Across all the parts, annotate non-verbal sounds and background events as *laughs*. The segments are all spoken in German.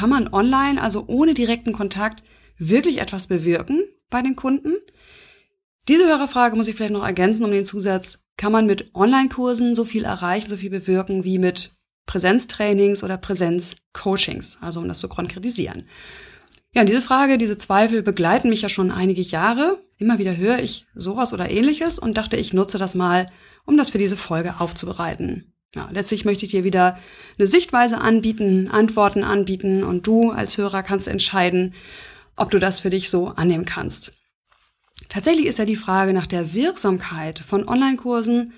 Kann man online, also ohne direkten Kontakt, wirklich etwas bewirken bei den Kunden? Diese Hörerfrage muss ich vielleicht noch ergänzen um den Zusatz, kann man mit Online-Kursen so viel erreichen, so viel bewirken wie mit Präsenztrainings oder Präsenzcoachings, also um das zu konkretisieren. Ja, diese Frage, diese Zweifel begleiten mich ja schon einige Jahre. Immer wieder höre ich sowas oder ähnliches und dachte, ich nutze das mal, um das für diese Folge aufzubereiten. Ja, letztlich möchte ich dir wieder eine Sichtweise anbieten, Antworten anbieten und du als Hörer kannst entscheiden, ob du das für dich so annehmen kannst. Tatsächlich ist ja die Frage nach der Wirksamkeit von Online-Kursen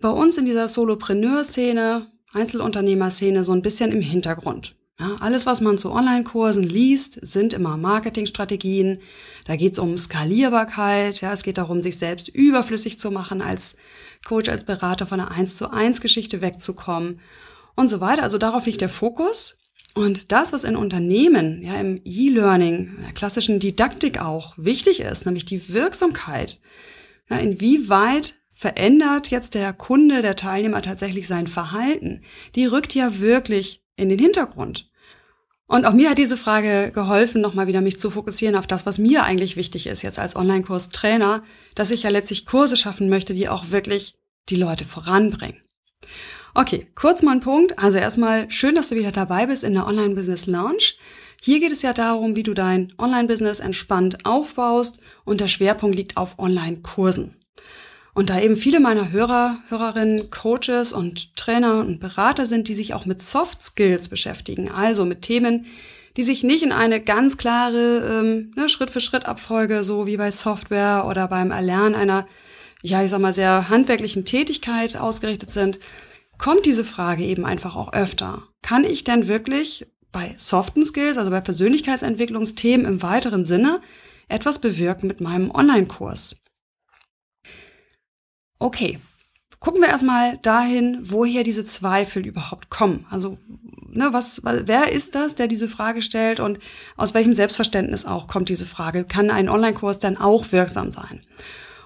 bei uns in dieser Solopreneur-Szene, Einzelunternehmer-Szene so ein bisschen im Hintergrund. Ja, alles, was man zu Online-Kursen liest, sind immer Marketingstrategien. Da geht es um Skalierbarkeit. Ja, es geht darum, sich selbst überflüssig zu machen, als Coach, als Berater von einer 1 zu 1 Geschichte wegzukommen und so weiter. Also darauf liegt der Fokus. Und das, was in Unternehmen, ja, im E-Learning, der klassischen Didaktik auch wichtig ist, nämlich die Wirksamkeit. Ja, inwieweit verändert jetzt der Kunde, der Teilnehmer tatsächlich sein Verhalten? Die rückt ja wirklich in den Hintergrund. Und auch mir hat diese Frage geholfen, nochmal wieder mich zu fokussieren auf das, was mir eigentlich wichtig ist, jetzt als Online-Kurs-Trainer, dass ich ja letztlich Kurse schaffen möchte, die auch wirklich die Leute voranbringen. Okay, kurz mal ein Punkt. Also erstmal schön, dass du wieder dabei bist in der Online-Business Launch. Hier geht es ja darum, wie du dein Online-Business entspannt aufbaust und der Schwerpunkt liegt auf Online-Kursen. Und da eben viele meiner Hörer, Hörerinnen, Coaches und Trainer und Berater sind, die sich auch mit Soft Skills beschäftigen, also mit Themen, die sich nicht in eine ganz klare ähm, ne, Schritt-für-Schritt-Abfolge, so wie bei Software oder beim Erlernen einer, ja, ich sag mal, sehr handwerklichen Tätigkeit ausgerichtet sind, kommt diese Frage eben einfach auch öfter. Kann ich denn wirklich bei soften Skills, also bei Persönlichkeitsentwicklungsthemen im weiteren Sinne, etwas bewirken mit meinem Online-Kurs? Okay, gucken wir erstmal dahin, woher diese Zweifel überhaupt kommen. Also, ne, was, wer ist das, der diese Frage stellt und aus welchem Selbstverständnis auch kommt diese Frage? Kann ein Online-Kurs denn auch wirksam sein?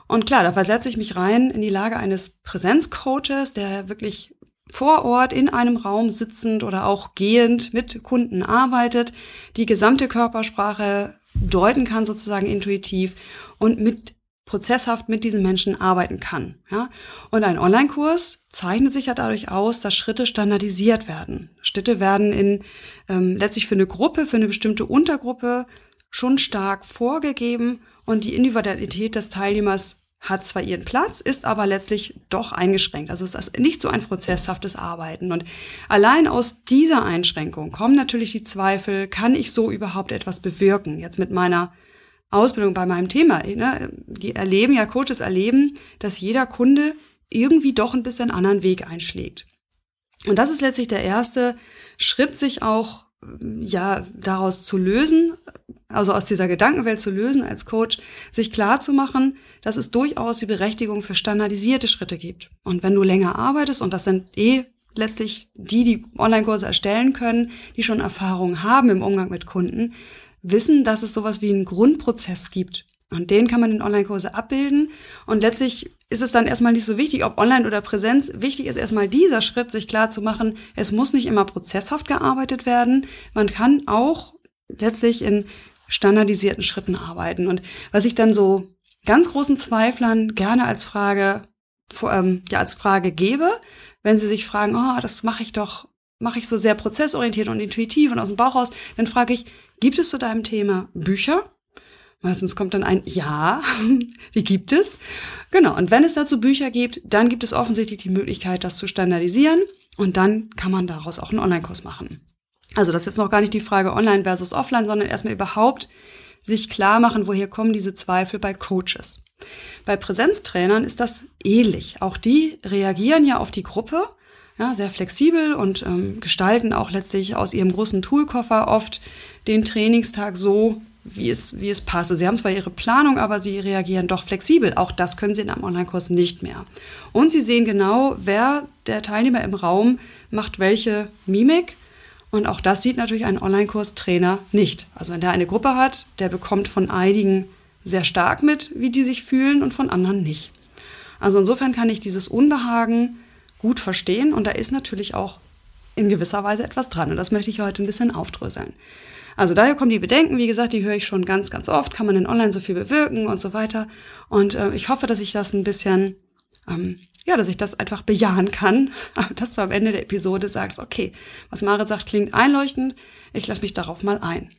Und klar, da versetze ich mich rein in die Lage eines Präsenzcoaches, der wirklich vor Ort in einem Raum sitzend oder auch gehend mit Kunden arbeitet, die gesamte Körpersprache deuten kann, sozusagen intuitiv und mit prozesshaft mit diesen Menschen arbeiten kann. Ja? Und ein Online-Kurs zeichnet sich ja dadurch aus, dass Schritte standardisiert werden. Schritte werden in ähm, letztlich für eine Gruppe, für eine bestimmte Untergruppe schon stark vorgegeben und die Individualität des Teilnehmers hat zwar ihren Platz, ist aber letztlich doch eingeschränkt. Also es ist nicht so ein prozesshaftes Arbeiten. Und allein aus dieser Einschränkung kommen natürlich die Zweifel, kann ich so überhaupt etwas bewirken? Jetzt mit meiner Ausbildung bei meinem Thema. Ne? Die erleben ja, Coaches erleben, dass jeder Kunde irgendwie doch ein bisschen einen anderen Weg einschlägt. Und das ist letztlich der erste Schritt, sich auch ja daraus zu lösen, also aus dieser Gedankenwelt zu lösen als Coach, sich klar zu machen, dass es durchaus die Berechtigung für standardisierte Schritte gibt. Und wenn du länger arbeitest, und das sind eh letztlich die, die Online-Kurse erstellen können, die schon Erfahrung haben im Umgang mit Kunden, wissen, dass es sowas wie einen Grundprozess gibt. Und den kann man in Online-Kurse abbilden. Und letztlich ist es dann erstmal nicht so wichtig, ob online oder Präsenz. Wichtig ist erstmal dieser Schritt, sich klar zu machen, es muss nicht immer prozesshaft gearbeitet werden. Man kann auch letztlich in standardisierten Schritten arbeiten. Und was ich dann so ganz großen Zweiflern gerne als Frage, ähm, ja, als Frage gebe, wenn sie sich fragen, oh, das mache ich doch, mache ich so sehr prozessorientiert und intuitiv und aus dem Bauch raus, dann frage ich, Gibt es zu deinem Thema Bücher? Meistens kommt dann ein Ja, *laughs* wie gibt es? Genau, und wenn es dazu Bücher gibt, dann gibt es offensichtlich die Möglichkeit, das zu standardisieren und dann kann man daraus auch einen Online-Kurs machen. Also das ist jetzt noch gar nicht die Frage online versus offline, sondern erstmal überhaupt sich klar machen, woher kommen diese Zweifel bei Coaches. Bei Präsenztrainern ist das ähnlich. Auch die reagieren ja auf die Gruppe ja, sehr flexibel und ähm, gestalten auch letztlich aus ihrem großen Toolkoffer oft den Trainingstag so, wie es, wie es passt. Sie haben zwar ihre Planung, aber sie reagieren doch flexibel. Auch das können sie in einem Online-Kurs nicht mehr. Und sie sehen genau, wer der Teilnehmer im Raum macht welche Mimik. Und auch das sieht natürlich ein Online-Kurs-Trainer nicht. Also wenn der eine Gruppe hat, der bekommt von einigen sehr stark mit, wie die sich fühlen und von anderen nicht. Also insofern kann ich dieses Unbehagen gut verstehen und da ist natürlich auch in gewisser Weise etwas dran und das möchte ich heute ein bisschen aufdröseln. Also daher kommen die Bedenken, wie gesagt, die höre ich schon ganz, ganz oft. Kann man in Online so viel bewirken und so weiter. Und äh, ich hoffe, dass ich das ein bisschen, ähm, ja, dass ich das einfach bejahen kann, *laughs* dass du am Ende der Episode sagst, okay, was Marit sagt, klingt einleuchtend. Ich lasse mich darauf mal ein.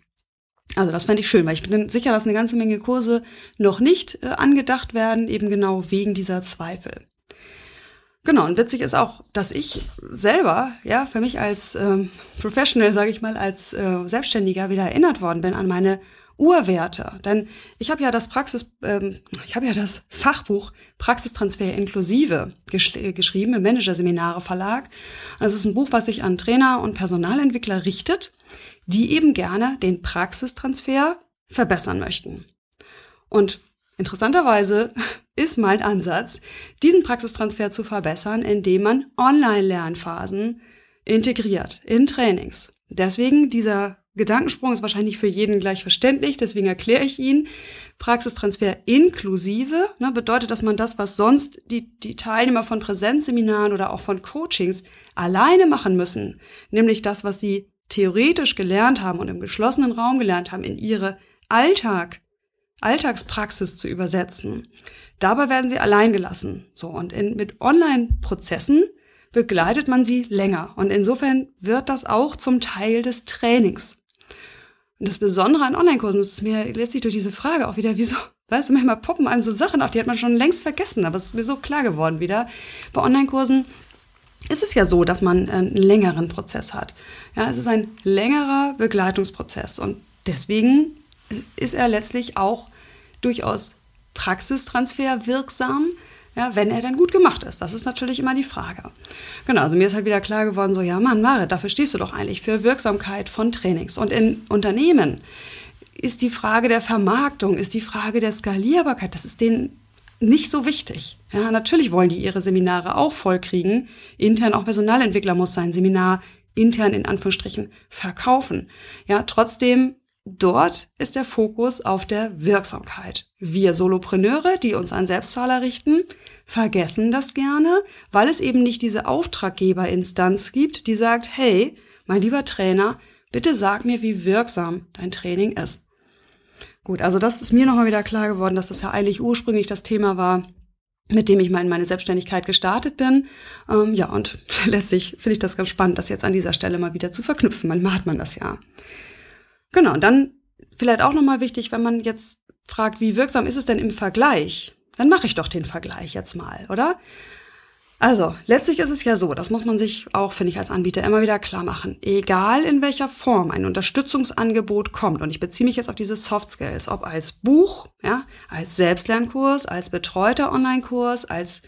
Also das fände ich schön, weil ich bin sicher, dass eine ganze Menge Kurse noch nicht äh, angedacht werden, eben genau wegen dieser Zweifel. Genau, und witzig ist auch, dass ich selber, ja, für mich als ähm, Professional, sage ich mal, als äh, Selbstständiger wieder erinnert worden bin an meine Urwerte. Denn ich habe ja das Praxis, ähm, ich habe ja das Fachbuch Praxistransfer inklusive gesch geschrieben im Managerseminare Verlag. Das ist ein Buch, was sich an Trainer und Personalentwickler richtet, die eben gerne den Praxistransfer verbessern möchten. Und interessanterweise *laughs* ist mein Ansatz, diesen Praxistransfer zu verbessern, indem man Online-Lernphasen integriert in Trainings. Deswegen dieser Gedankensprung ist wahrscheinlich für jeden gleich verständlich, deswegen erkläre ich ihn. Praxistransfer inklusive ne, bedeutet, dass man das, was sonst die, die Teilnehmer von Präsenzseminaren oder auch von Coachings alleine machen müssen, nämlich das, was sie theoretisch gelernt haben und im geschlossenen Raum gelernt haben, in ihre Alltag Alltagspraxis zu übersetzen. Dabei werden sie allein gelassen. So, und in, mit Online-Prozessen begleitet man sie länger. Und insofern wird das auch zum Teil des Trainings. Und das Besondere an Online-Kursen ist mir letztlich durch diese Frage auch wieder, wieso, *laughs* weißt du, manchmal poppen einem so Sachen auf, die hat man schon längst vergessen, aber es ist mir so klar geworden wieder. Bei Online-Kursen ist es ja so, dass man einen längeren Prozess hat. Ja, es ist ein längerer Begleitungsprozess und deswegen ist er letztlich auch durchaus Praxistransfer wirksam, ja, wenn er dann gut gemacht ist. Das ist natürlich immer die Frage. Genau, also mir ist halt wieder klar geworden, so, ja, Mann, Marit, dafür stehst du doch eigentlich für Wirksamkeit von Trainings. Und in Unternehmen ist die Frage der Vermarktung, ist die Frage der Skalierbarkeit, das ist denen nicht so wichtig. Ja, natürlich wollen die ihre Seminare auch vollkriegen. Intern auch Personalentwickler muss sein Seminar intern in Anführungsstrichen verkaufen. Ja, trotzdem Dort ist der Fokus auf der Wirksamkeit. Wir Solopreneure, die uns an Selbstzahler richten, vergessen das gerne, weil es eben nicht diese Auftraggeberinstanz gibt, die sagt, hey, mein lieber Trainer, bitte sag mir, wie wirksam dein Training ist. Gut, also das ist mir nochmal wieder klar geworden, dass das ja eigentlich ursprünglich das Thema war, mit dem ich mal in meine Selbstständigkeit gestartet bin. Ähm, ja, und *laughs* letztlich finde ich das ganz spannend, das jetzt an dieser Stelle mal wieder zu verknüpfen. Manchmal hat man das ja. Genau, und dann vielleicht auch nochmal wichtig, wenn man jetzt fragt, wie wirksam ist es denn im Vergleich? Dann mache ich doch den Vergleich jetzt mal, oder? Also, letztlich ist es ja so, das muss man sich auch, finde ich, als Anbieter immer wieder klar machen. Egal in welcher Form ein Unterstützungsangebot kommt, und ich beziehe mich jetzt auf diese Soft Skills, ob als Buch, ja, als Selbstlernkurs, als betreuter Online-Kurs, als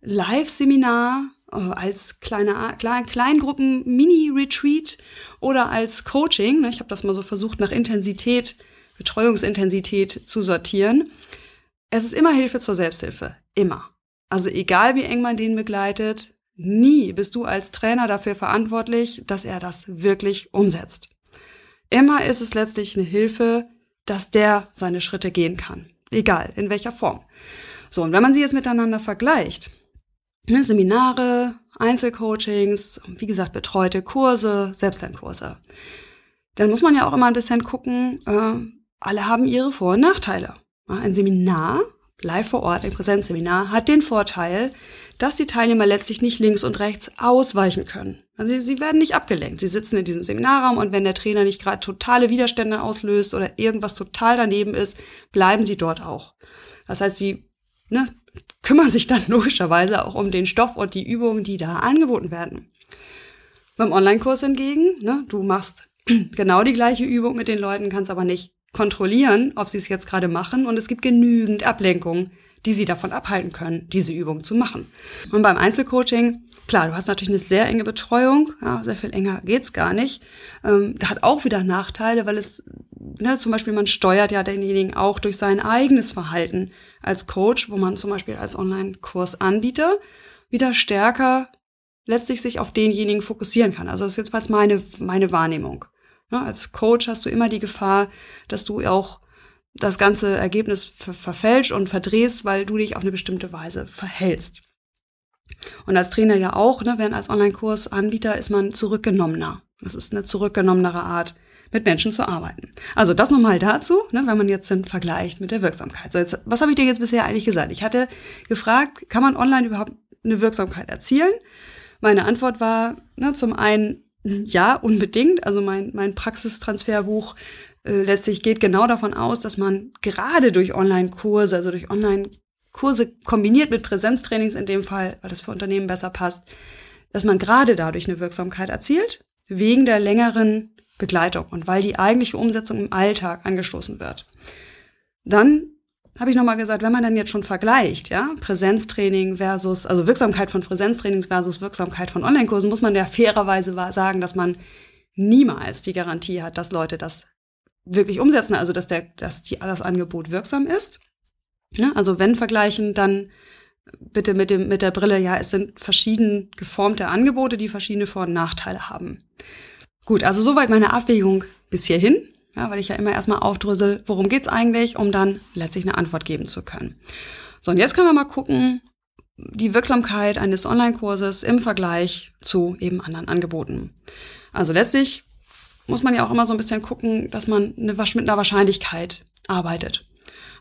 Live-Seminar, als kleine klein, Kleingruppen Mini-Retreat oder als Coaching. Ne? Ich habe das mal so versucht, nach Intensität, Betreuungsintensität zu sortieren. Es ist immer Hilfe zur Selbsthilfe. Immer. Also egal wie eng man den begleitet, nie bist du als Trainer dafür verantwortlich, dass er das wirklich umsetzt. Immer ist es letztlich eine Hilfe, dass der seine Schritte gehen kann. Egal in welcher Form. So, und wenn man sie jetzt miteinander vergleicht, ne, Seminare, Einzelcoachings, wie gesagt, betreute Kurse, Selbstlernkurse. Dann muss man ja auch immer ein bisschen gucken, äh, alle haben ihre Vor- und Nachteile. Ein Seminar, live vor Ort, ein Präsenzseminar, hat den Vorteil, dass die Teilnehmer letztlich nicht links und rechts ausweichen können. Also sie, sie werden nicht abgelenkt. Sie sitzen in diesem Seminarraum und wenn der Trainer nicht gerade totale Widerstände auslöst oder irgendwas total daneben ist, bleiben sie dort auch. Das heißt, sie ne, kümmern sich dann *laughs* logischerweise auch um den Stoff und die Übungen, die da angeboten werden. Beim Online-Kurs hingegen, ne, du machst *clears throat* genau die gleiche Übung mit den Leuten, kannst aber nicht kontrollieren, ob sie es jetzt gerade machen und es gibt genügend Ablenkung die sie davon abhalten können, diese Übung zu machen. Und beim Einzelcoaching, klar, du hast natürlich eine sehr enge Betreuung, ja, sehr viel enger geht's gar nicht. Ähm, da hat auch wieder Nachteile, weil es, ne, zum Beispiel man steuert ja denjenigen auch durch sein eigenes Verhalten als Coach, wo man zum Beispiel als Online-Kursanbieter wieder stärker letztlich sich auf denjenigen fokussieren kann. Also das ist jetzt meine, meine Wahrnehmung. Ja, als Coach hast du immer die Gefahr, dass du auch das ganze Ergebnis ver verfälscht und verdrehst, weil du dich auf eine bestimmte Weise verhältst. Und als Trainer ja auch, ne, während als Online-Kursanbieter ist man zurückgenommener. Das ist eine zurückgenommenere Art, mit Menschen zu arbeiten. Also das nochmal dazu, ne, wenn man jetzt den vergleicht mit der Wirksamkeit. So, jetzt, was habe ich dir jetzt bisher eigentlich gesagt? Ich hatte gefragt, kann man online überhaupt eine Wirksamkeit erzielen? Meine Antwort war ne, zum einen ja, unbedingt. Also mein, mein Praxistransferbuch äh, letztlich geht genau davon aus, dass man gerade durch Online-Kurse, also durch Online-Kurse kombiniert mit Präsenztrainings in dem Fall, weil das für Unternehmen besser passt, dass man gerade dadurch eine Wirksamkeit erzielt, wegen der längeren Begleitung und weil die eigentliche Umsetzung im Alltag angestoßen wird. Dann habe ich nochmal gesagt, wenn man dann jetzt schon vergleicht, ja, Präsenztraining versus, also Wirksamkeit von Präsenztrainings versus Wirksamkeit von Online-Kursen, muss man ja fairerweise sagen, dass man niemals die Garantie hat, dass Leute das wirklich umsetzen, also dass der, dass die, das Angebot wirksam ist. Ne? Also wenn vergleichen, dann bitte mit dem, mit der Brille, ja, es sind verschieden geformte Angebote, die verschiedene Vor- und Nachteile haben. Gut, also soweit meine Abwägung bis hierhin, ja, weil ich ja immer erstmal aufdrüssel, worum geht's eigentlich, um dann letztlich eine Antwort geben zu können. So, und jetzt können wir mal gucken, die Wirksamkeit eines Online-Kurses im Vergleich zu eben anderen Angeboten. Also letztlich muss man ja auch immer so ein bisschen gucken, dass man eine, mit einer Wahrscheinlichkeit arbeitet.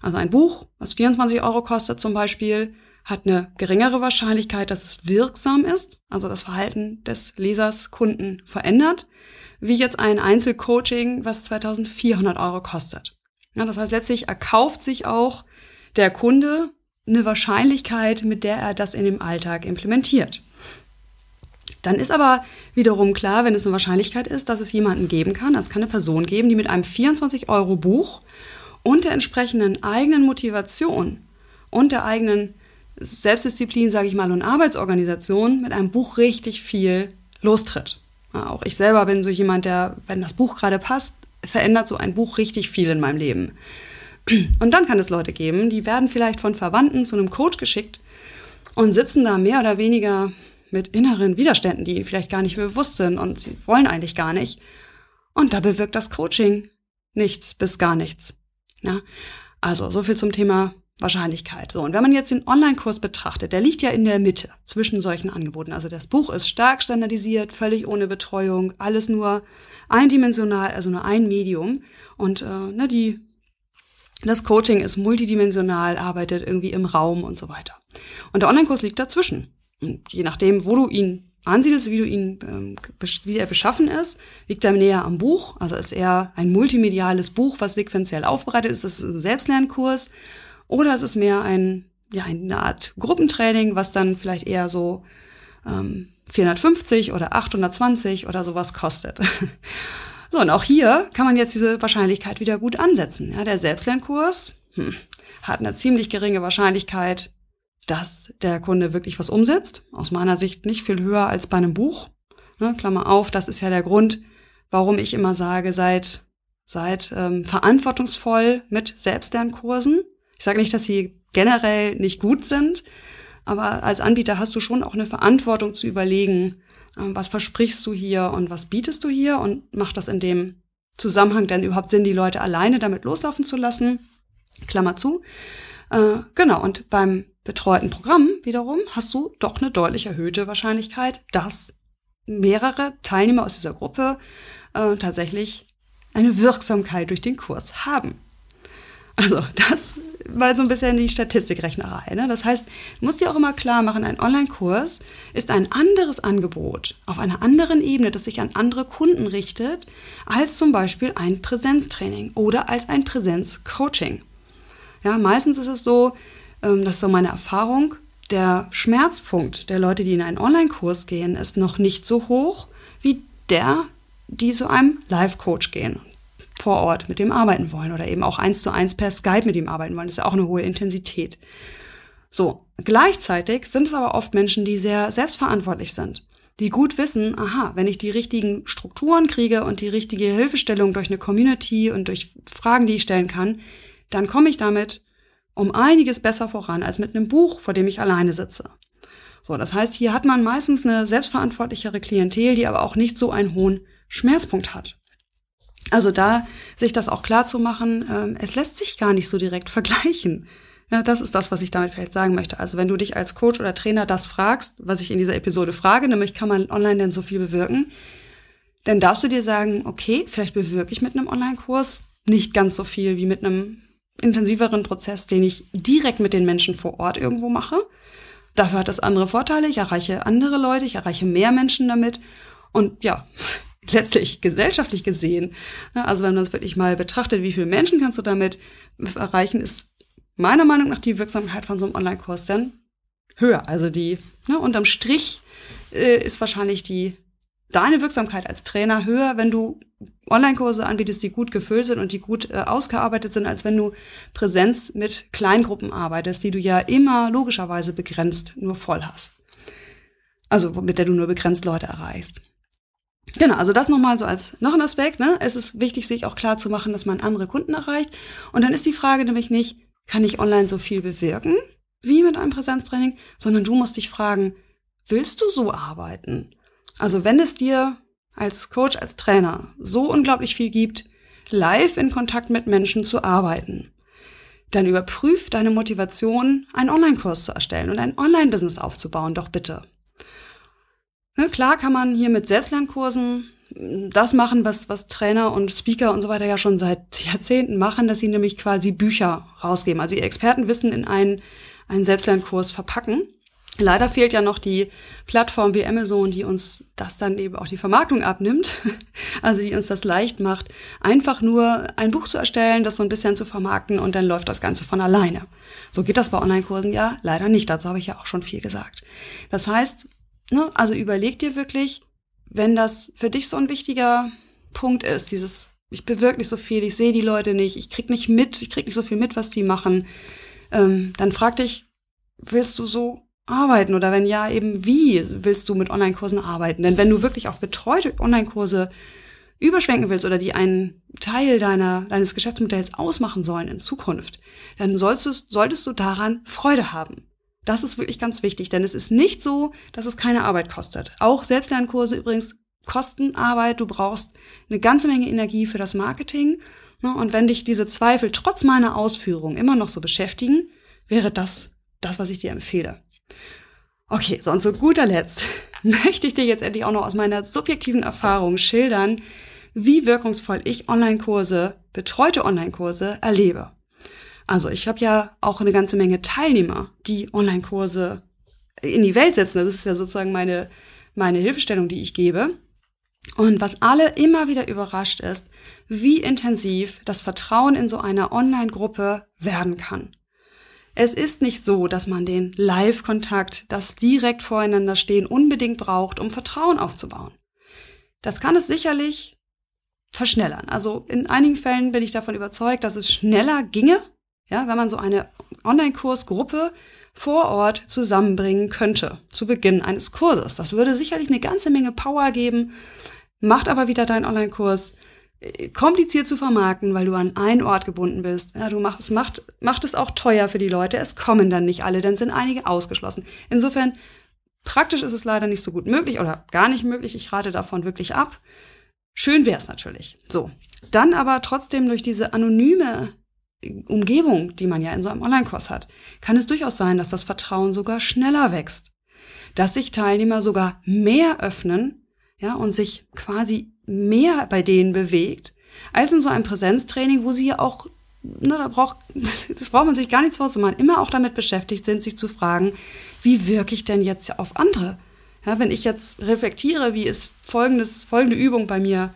Also ein Buch, was 24 Euro kostet zum Beispiel, hat eine geringere Wahrscheinlichkeit, dass es wirksam ist, also das Verhalten des Lesers, Kunden verändert, wie jetzt ein Einzelcoaching, was 2400 Euro kostet. Ja, das heißt, letztlich erkauft sich auch der Kunde eine Wahrscheinlichkeit, mit der er das in dem Alltag implementiert. Dann ist aber wiederum klar, wenn es eine Wahrscheinlichkeit ist, dass es jemanden geben kann, also es kann eine Person geben, die mit einem 24 Euro Buch und der entsprechenden eigenen Motivation und der eigenen Selbstdisziplin, sage ich mal, und Arbeitsorganisation mit einem Buch richtig viel lostritt. Auch ich selber bin so jemand, der, wenn das Buch gerade passt, verändert so ein Buch richtig viel in meinem Leben. Und dann kann es Leute geben, die werden vielleicht von Verwandten zu einem Coach geschickt und sitzen da mehr oder weniger mit inneren Widerständen, die ihnen vielleicht gar nicht bewusst sind und sie wollen eigentlich gar nicht. Und da bewirkt das Coaching nichts bis gar nichts. Ja? Also so viel zum Thema Wahrscheinlichkeit. So, und wenn man jetzt den Online-Kurs betrachtet, der liegt ja in der Mitte zwischen solchen Angeboten. Also das Buch ist stark standardisiert, völlig ohne Betreuung, alles nur eindimensional, also nur ein Medium. Und äh, ne, die, das Coaching ist multidimensional, arbeitet irgendwie im Raum und so weiter. Und der Online-Kurs liegt dazwischen. Je nachdem, wo du ihn ansiedelst, wie du ihn, ähm, wie er beschaffen ist, liegt er näher am Buch. Also ist er ein multimediales Buch, was sequenziell aufbereitet ist. Das ist ein Selbstlernkurs. Oder es ist mehr ein, ja, eine Art Gruppentraining, was dann vielleicht eher so ähm, 450 oder 820 oder sowas kostet. *laughs* so, und auch hier kann man jetzt diese Wahrscheinlichkeit wieder gut ansetzen. Ja, der Selbstlernkurs hm, hat eine ziemlich geringe Wahrscheinlichkeit, dass der Kunde wirklich was umsetzt. Aus meiner Sicht nicht viel höher als bei einem Buch. Ne, Klammer auf, das ist ja der Grund, warum ich immer sage, seid, seid ähm, verantwortungsvoll mit Selbstlernkursen. Ich sage nicht, dass sie generell nicht gut sind, aber als Anbieter hast du schon auch eine Verantwortung zu überlegen, äh, was versprichst du hier und was bietest du hier und macht das in dem Zusammenhang denn überhaupt Sinn, die Leute alleine damit loslaufen zu lassen? Klammer zu. Äh, genau, und beim betreuten Programm wiederum hast du doch eine deutlich erhöhte Wahrscheinlichkeit, dass mehrere Teilnehmer aus dieser Gruppe äh, tatsächlich eine Wirksamkeit durch den Kurs haben. Also *laughs* das mal so ein bisschen die Statistikrechnerei. Ne? Das heißt, du musst dir auch immer klar machen, ein Online-Kurs ist ein anderes Angebot auf einer anderen Ebene, das sich an andere Kunden richtet, als zum Beispiel ein Präsenztraining oder als ein Präsenzcoaching. Ja, meistens ist es so, das ist so meine Erfahrung, der Schmerzpunkt der Leute, die in einen Online-Kurs gehen, ist noch nicht so hoch wie der, die zu einem Live-Coach gehen vor Ort mit dem arbeiten wollen oder eben auch eins zu eins per Skype mit ihm arbeiten wollen. Das ist ja auch eine hohe Intensität. So, gleichzeitig sind es aber oft Menschen, die sehr selbstverantwortlich sind, die gut wissen, aha, wenn ich die richtigen Strukturen kriege und die richtige Hilfestellung durch eine Community und durch Fragen, die ich stellen kann, dann komme ich damit um einiges besser voran als mit einem Buch, vor dem ich alleine sitze. So, das heißt, hier hat man meistens eine selbstverantwortlichere Klientel, die aber auch nicht so einen hohen Schmerzpunkt hat. Also da sich das auch klar zu machen, äh, es lässt sich gar nicht so direkt *laughs* vergleichen. Ja, das ist das, was ich damit vielleicht sagen möchte. Also wenn du dich als Coach oder Trainer das fragst, was ich in dieser Episode frage, nämlich kann man online denn so viel bewirken, dann darfst du dir sagen, okay, vielleicht bewirke ich mit einem Online-Kurs nicht ganz so viel wie mit einem intensiveren Prozess, den ich direkt mit den Menschen vor Ort irgendwo mache. Dafür hat das andere Vorteile. Ich erreiche andere Leute, ich erreiche mehr Menschen damit. Und ja, *laughs* letztlich gesellschaftlich gesehen, ne, also wenn man es wirklich mal betrachtet, wie viele Menschen kannst du damit erreichen, ist meiner Meinung nach die Wirksamkeit von so einem Online-Kurs dann höher. Also die, ne, unterm Strich äh, ist wahrscheinlich die deine Wirksamkeit als Trainer höher, wenn du Online-Kurse anbietest, die gut gefüllt sind und die gut äh, ausgearbeitet sind, als wenn du Präsenz mit Kleingruppen arbeitest, die du ja immer logischerweise begrenzt nur voll hast. Also mit der du nur begrenzt Leute erreichst. Genau, also das nochmal so als noch ein Aspekt. Ne? Es ist wichtig, sich auch klar zu machen, dass man andere Kunden erreicht. Und dann ist die Frage nämlich nicht, kann ich online so viel bewirken wie mit einem Präsenztraining, sondern du musst dich fragen, willst du so arbeiten? Also wenn es dir als Coach, als Trainer so unglaublich viel gibt, live in Kontakt mit Menschen zu arbeiten, dann überprüf deine Motivation, einen Online-Kurs zu erstellen und ein Online-Business aufzubauen, doch bitte. Ne, klar kann man hier mit Selbstlernkursen das machen, was, was Trainer und Speaker und so weiter ja schon seit Jahrzehnten machen, dass sie nämlich quasi Bücher rausgeben, also ihr Expertenwissen in einen, einen Selbstlernkurs verpacken. Leider fehlt ja noch die Plattform wie Amazon, die uns das dann eben auch die Vermarktung abnimmt. *laughs* Also die uns das leicht macht, einfach nur ein Buch zu erstellen, das so ein bisschen zu vermarkten und dann läuft das Ganze von alleine. So geht das bei Online-Kursen ja leider nicht. Dazu habe ich ja auch schon viel gesagt. Das heißt, ne, also überleg dir wirklich, wenn das für dich so ein wichtiger Punkt ist, dieses, ich bewirke nicht so viel, ich sehe die Leute nicht, ich krieg nicht mit, ich krieg nicht so viel mit, was die machen, ähm, dann frag dich, willst du so arbeiten? Oder wenn ja, eben wie willst du mit Online-Kursen arbeiten? Denn wenn du wirklich auf betreute Online-Kurse überschwenken willst oder die einen Teil deiner, deines Geschäftsmodells ausmachen sollen in Zukunft, dann sollst du, solltest du daran Freude haben. Das ist wirklich ganz wichtig, denn es ist nicht so, dass es keine Arbeit kostet. Auch Selbstlernkurse übrigens kosten Arbeit. Du brauchst eine ganze Menge Energie für das Marketing. Ne? Und wenn dich diese Zweifel trotz meiner Ausführung immer noch so beschäftigen, wäre das das, was ich dir empfehle. Okay, so und zu guter Letzt *laughs* möchte ich dir jetzt endlich auch noch aus meiner subjektiven Erfahrung schildern, wie wirkungsvoll ich Online-Kurse, betreute Online-Kurse erlebe. Also ich habe ja auch eine ganze Menge Teilnehmer, die Online-Kurse in die Welt setzen. Das ist ja sozusagen meine, meine Hilfestellung, die ich gebe. Und was alle immer wieder überrascht ist, wie intensiv das Vertrauen in so einer Online-Gruppe werden kann. Es ist nicht so, dass man den Live-Kontakt, das direkt voreinander stehen, unbedingt braucht, um Vertrauen aufzubauen. Das kann es sicherlich verschnellern. Also in einigen Fällen bin ich davon überzeugt, dass es schneller ginge, ja, wenn man so eine Online-Kursgruppe vor Ort zusammenbringen könnte, zu Beginn eines Kurses. Das würde sicherlich eine ganze Menge Power geben, macht aber wieder dein Online-Kurs kompliziert zu vermarkten, weil du an einen Ort gebunden bist. Ja, du machst, macht, macht es auch teuer für die Leute. Es kommen dann nicht alle, dann sind einige ausgeschlossen. Insofern, praktisch ist es leider nicht so gut möglich oder gar nicht möglich. Ich rate davon wirklich ab. Schön wäre es natürlich. So. Dann aber trotzdem durch diese anonyme Umgebung, die man ja in so einem Online-Kurs hat, kann es durchaus sein, dass das Vertrauen sogar schneller wächst. Dass sich Teilnehmer sogar mehr öffnen, ja, und sich quasi mehr bei denen bewegt, als in so einem Präsenztraining, wo sie ja auch, na, da braucht, *laughs* das braucht man sich gar nichts vorzumachen, immer auch damit beschäftigt sind, sich zu fragen, wie wirke ich denn jetzt auf andere? Ja, wenn ich jetzt reflektiere, wie ist folgendes, folgende Übung bei mir,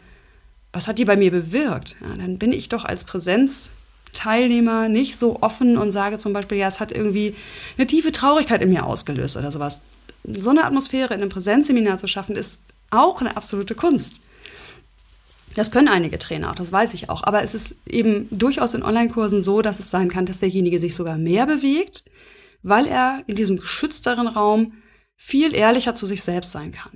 was hat die bei mir bewirkt? Ja, dann bin ich doch als Präsenzteilnehmer nicht so offen und sage zum Beispiel, ja, es hat irgendwie eine tiefe Traurigkeit in mir ausgelöst oder sowas. So eine Atmosphäre in einem Präsenzseminar zu schaffen, ist auch eine absolute Kunst. Das können einige Trainer auch, das weiß ich auch. Aber es ist eben durchaus in Online-Kursen so, dass es sein kann, dass derjenige sich sogar mehr bewegt, weil er in diesem geschützteren Raum viel ehrlicher zu sich selbst sein kann.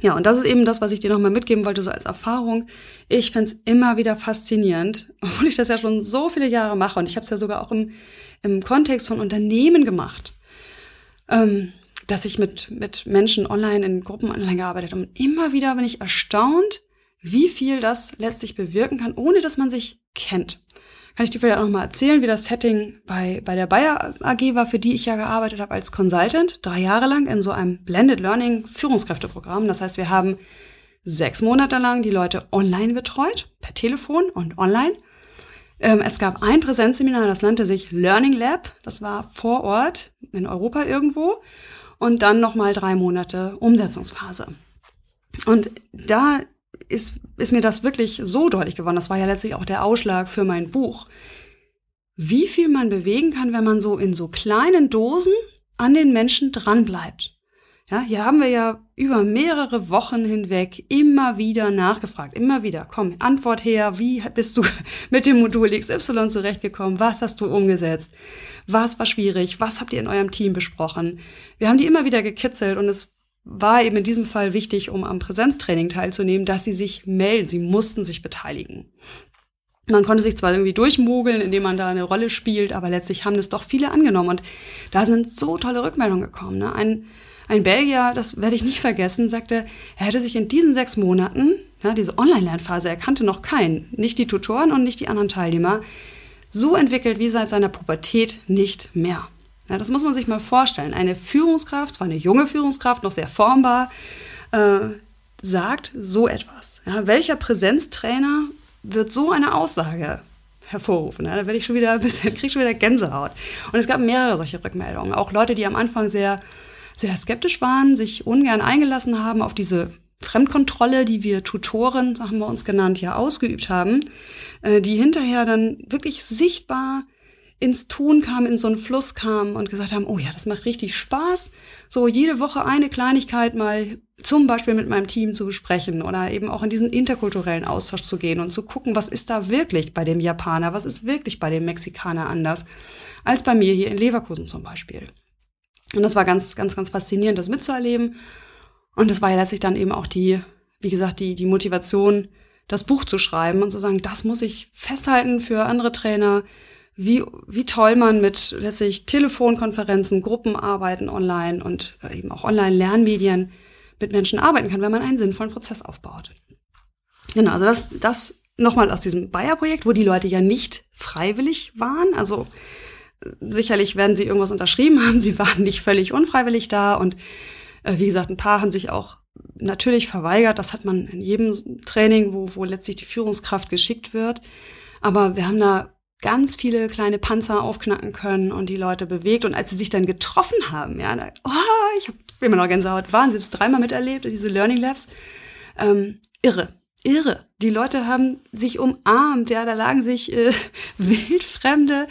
Ja, und das ist eben das, was ich dir nochmal mitgeben wollte, so als Erfahrung. Ich find's immer wieder faszinierend, *laughs* obwohl ich das ja schon so viele Jahre mache und ich habe es ja sogar auch im, im Kontext von Unternehmen gemacht, ähm, dass ich mit, mit Menschen online in Gruppen online gearbeitet habe. Und immer wieder bin ich erstaunt, wie viel das letztlich bewirken kann, ohne dass man sich kennt kann ich dir vielleicht auch nochmal erzählen, wie das Setting bei, bei der Bayer AG war, für die ich ja gearbeitet habe als Consultant, drei Jahre lang in so einem Blended Learning Führungskräfteprogramm. Das heißt, wir haben sechs Monate lang die Leute online betreut, per Telefon und online. Ähm, es gab ein Präsenzseminar, das nannte sich Learning Lab. Das war vor Ort in Europa irgendwo. Und dann nochmal drei Monate Umsetzungsphase. Und da ist, ist mir das wirklich so deutlich geworden. Das war ja letztlich auch der Ausschlag für mein Buch. Wie viel man bewegen kann, wenn man so in so kleinen Dosen an den Menschen dranbleibt. Ja, hier haben wir ja über mehrere Wochen hinweg immer wieder nachgefragt, immer wieder, komm, Antwort her, wie bist du *laughs* mit dem Modul XY zurechtgekommen, was hast du umgesetzt, was war schwierig, was habt ihr in eurem Team besprochen. Wir haben die immer wieder gekitzelt und es war eben in diesem Fall wichtig, um am Präsenztraining teilzunehmen, dass sie sich melden. Sie mussten sich beteiligen. Man konnte sich zwar irgendwie durchmogeln, indem man da eine Rolle spielt, aber letztlich haben das doch viele angenommen. Und da sind so tolle Rückmeldungen gekommen. Ne? Ein, ein Belgier, das werde ich nicht vergessen, sagte, er hätte sich in diesen sechs Monaten, ja, diese Online-Lernphase, er kannte noch keinen, nicht die Tutoren und nicht die anderen Teilnehmer, so entwickelt wie seit seiner Pubertät nicht mehr. Ja, das muss man sich mal vorstellen. Eine Führungskraft, zwar eine junge Führungskraft, noch sehr formbar, äh, sagt so etwas. Ja, welcher Präsenztrainer wird so eine Aussage hervorrufen? Ja, da werde ich schon wieder ein bisschen, *laughs* kriege schon wieder Gänsehaut. Und es gab mehrere solche Rückmeldungen. Auch Leute, die am Anfang sehr, sehr skeptisch waren, sich ungern eingelassen haben auf diese Fremdkontrolle, die wir Tutoren, so haben wir uns genannt, ja ausgeübt haben, äh, die hinterher dann wirklich sichtbar ins Tun kam, in so einen Fluss kam und gesagt haben, oh ja, das macht richtig Spaß, so jede Woche eine Kleinigkeit mal zum Beispiel mit meinem Team zu besprechen oder eben auch in diesen interkulturellen Austausch zu gehen und zu gucken, was ist da wirklich bei dem Japaner, was ist wirklich bei dem Mexikaner anders als bei mir hier in Leverkusen zum Beispiel. Und das war ganz, ganz, ganz faszinierend, das mitzuerleben. Und das war ja letztlich dann eben auch die, wie gesagt, die, die Motivation, das Buch zu schreiben und zu sagen, das muss ich festhalten für andere Trainer, wie, wie toll man mit letztlich Telefonkonferenzen, Gruppenarbeiten online und äh, eben auch Online-Lernmedien mit Menschen arbeiten kann, wenn man einen sinnvollen Prozess aufbaut. Genau, also das, das nochmal aus diesem Bayer-Projekt, wo die Leute ja nicht freiwillig waren. Also äh, sicherlich werden sie irgendwas unterschrieben haben, *laughs* sie waren nicht völlig unfreiwillig da und äh, wie gesagt, ein paar haben sich auch natürlich verweigert. Das hat man in jedem Training, wo, wo letztlich die Führungskraft geschickt wird. Aber wir haben da ganz viele kleine Panzer aufknacken können und die Leute bewegt. Und als sie sich dann getroffen haben, ja, da, oh, ich habe immer noch Gänsehaut, waren sie es dreimal miterlebt, diese Learning Labs. Ähm, irre, irre. Die Leute haben sich umarmt, ja, da lagen sich äh, *laughs* wildfremde,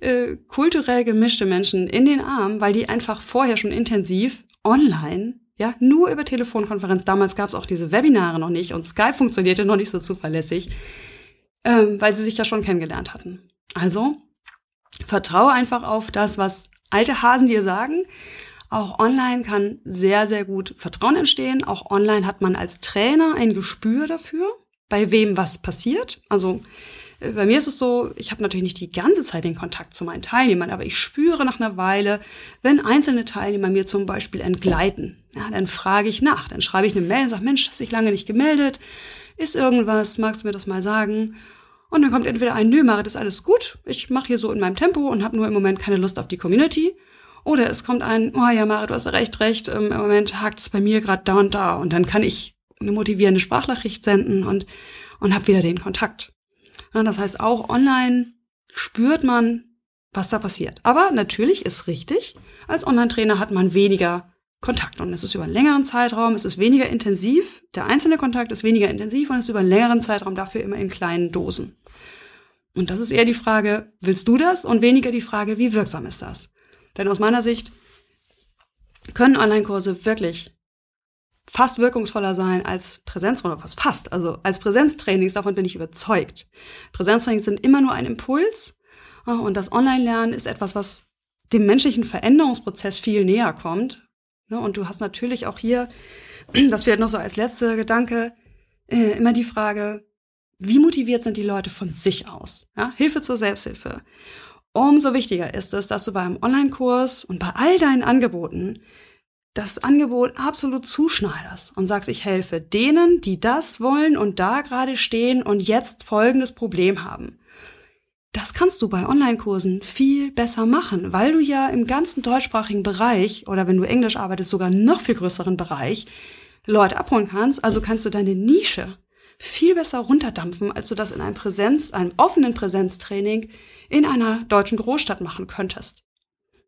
äh, kulturell gemischte Menschen in den Armen, weil die einfach vorher schon intensiv online ja, nur über Telefonkonferenz. Damals gab es auch diese Webinare noch nicht und Skype funktionierte noch nicht so zuverlässig ähm, weil sie sich ja schon kennengelernt hatten. Also vertraue einfach auf das, was alte Hasen dir sagen. Auch online kann sehr, sehr gut Vertrauen entstehen. Auch online hat man als Trainer ein Gespür dafür, bei wem was passiert. Also äh, bei mir ist es so, ich habe natürlich nicht die ganze Zeit den Kontakt zu meinen Teilnehmern, aber ich spüre nach einer Weile, wenn einzelne Teilnehmer mir zum Beispiel entgleiten, ja, dann frage ich nach, dann schreibe ich eine Mail und sage, Mensch, hast dich lange nicht gemeldet, ist irgendwas, magst du mir das mal sagen? Und dann kommt entweder ein, nö, Marit, ist alles gut, ich mache hier so in meinem Tempo und habe nur im Moment keine Lust auf die Community. Oder es kommt ein, oh ja, Marit, du hast recht, recht, ähm, im Moment hakt es bei mir gerade da und da. Und dann kann ich eine motivierende Sprachnachricht senden und, und habe wieder den Kontakt. Ja, das heißt, auch online spürt man, was da passiert. Aber natürlich ist richtig, als Online-Trainer hat man weniger Kontakt. Und es ist über einen längeren Zeitraum, es ist weniger intensiv, der einzelne Kontakt ist weniger intensiv und es ist über einen längeren Zeitraum dafür immer in kleinen Dosen. Und das ist eher die Frage, willst du das? Und weniger die Frage, wie wirksam ist das? Denn aus meiner Sicht können Online-Kurse wirklich fast wirkungsvoller sein als Präsenztraining, was fast, also als Präsenztrainings, davon bin ich überzeugt. Präsenztrainings sind immer nur ein Impuls und das Online-Lernen ist etwas, was dem menschlichen Veränderungsprozess viel näher kommt. Ne? Und du hast natürlich auch hier, *clears throat* das vielleicht noch so als letzter Gedanke, äh, immer die Frage, wie motiviert sind die Leute von sich aus? Ja? Hilfe zur Selbsthilfe. Umso wichtiger ist es, dass du beim Online-Kurs und bei all deinen Angeboten das Angebot absolut zuschneiderst und sagst, ich helfe denen, die das wollen und da gerade stehen und jetzt folgendes Problem haben. Das kannst du bei Online-Kursen viel besser machen, weil du ja im ganzen deutschsprachigen Bereich oder wenn du Englisch arbeitest, sogar noch viel größeren Bereich Leute abholen kannst. Also kannst du deine Nische viel besser runterdampfen, als du das in einem Präsenz, einem offenen Präsenztraining in einer deutschen Großstadt machen könntest.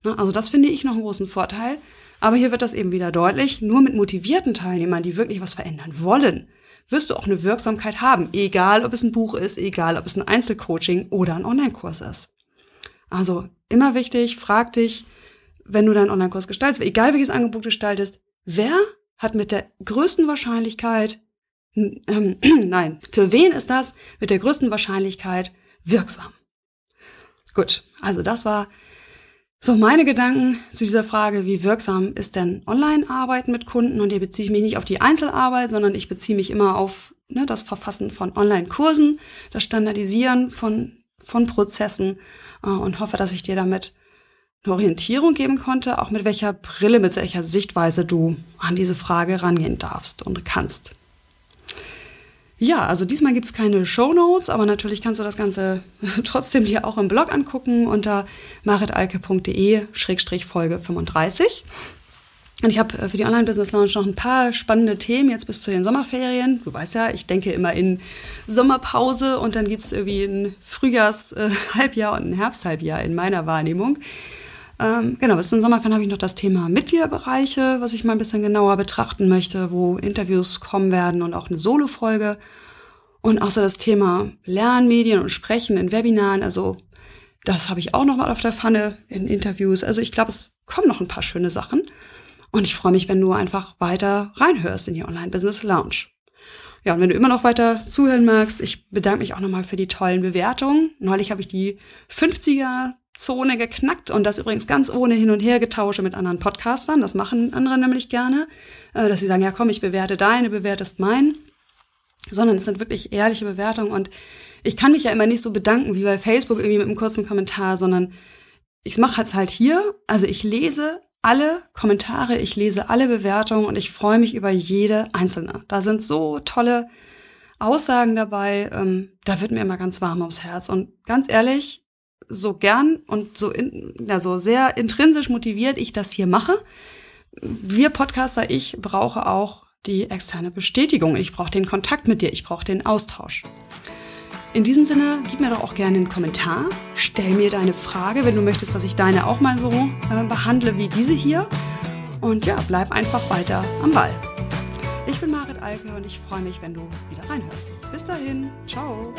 Also das finde ich noch einen großen Vorteil. Aber hier wird das eben wieder deutlich. Nur mit motivierten Teilnehmern, die wirklich was verändern wollen, wirst du auch eine Wirksamkeit haben. Egal, ob es ein Buch ist, egal, ob es ein Einzelcoaching oder ein Online-Kurs ist. Also immer wichtig, frag dich, wenn du deinen Online-Kurs gestaltest, egal welches Angebot du gestaltest, wer hat mit der größten Wahrscheinlichkeit, ähm, *clears throat* nein, für wen ist das mit der größten Wahrscheinlichkeit wirksam? Gut, also das war so, meine Gedanken zu dieser Frage, wie wirksam ist denn Online-Arbeiten mit Kunden? Und hier beziehe ich mich nicht auf die Einzelarbeit, sondern ich beziehe mich immer auf ne, das Verfassen von Online-Kursen, das Standardisieren von, von Prozessen äh, und hoffe, dass ich dir damit eine Orientierung geben konnte, auch mit welcher Brille, mit welcher Sichtweise du an diese Frage rangehen darfst und kannst. Ja, also diesmal gibt's keine Show Notes, aber natürlich kannst du das Ganze *laughs* trotzdem dir auch im Blog angucken unter maritalke.de-folge 35. Und ich habe äh, für die Online-Business Lounge noch ein paar spannende Themen jetzt bis zu den Sommerferien. Du weißt ja, ich denke immer in Sommerpause und dann gibt's irgendwie ein Frühjahrs-Halbjahr und ein Herbsthalbjahr in meiner Wahrnehmung. Ähm, genau, bis zum Sommerferien habe ich noch das Thema Mitgliederbereiche, was ich mal ein bisschen genauer betrachten möchte, wo Interviews kommen werden und auch eine Solo-Folge. Und außer das Thema Lernmedien und Sprechen in Webinaren, also das habe ich auch noch mal auf der Pfanne in Interviews. Also ich glaube, es kommen noch ein paar schöne Sachen. Und ich freue mich, wenn du einfach weiter reinhörst in die Online-Business Lounge. Ja, und wenn du immer noch weiter zuhören magst, ich bedanke mich auch nochmal für die tollen Bewertungen. Neulich habe ich die 50er Zone geknackt und das übrigens ganz ohne Hin- und Hergetausche mit anderen Podcastern. Das machen andere nämlich gerne, äh, dass sie sagen, ja komm, ich bewerte deine, bewertest meinen. Sondern es sind wirklich ehrliche Bewertungen und ich kann mich ja immer nicht so bedanken wie bei Facebook irgendwie mit einem kurzen Kommentar, sondern ich mache es halt hier. Also ich lese alle Kommentare, ich lese alle Bewertungen und ich freue mich über jede einzelne. Da sind so tolle Aussagen dabei, ähm, da wird mir immer ganz warm ums Herz. Und ganz ehrlich, so gern und so, in, ja, so sehr intrinsisch motiviert ich das hier mache. Wir Podcaster, ich brauche auch die externe Bestätigung. Ich brauche den Kontakt mit dir. Ich brauche den Austausch. In diesem Sinne, gib mir doch auch gerne einen Kommentar. Stell mir deine Frage, wenn du möchtest, dass ich deine auch mal so äh, behandle wie diese hier. Und ja, bleib einfach weiter am Ball. Ich bin Marit Alke und ich freue mich, wenn du wieder reinhörst. Bis dahin, ciao.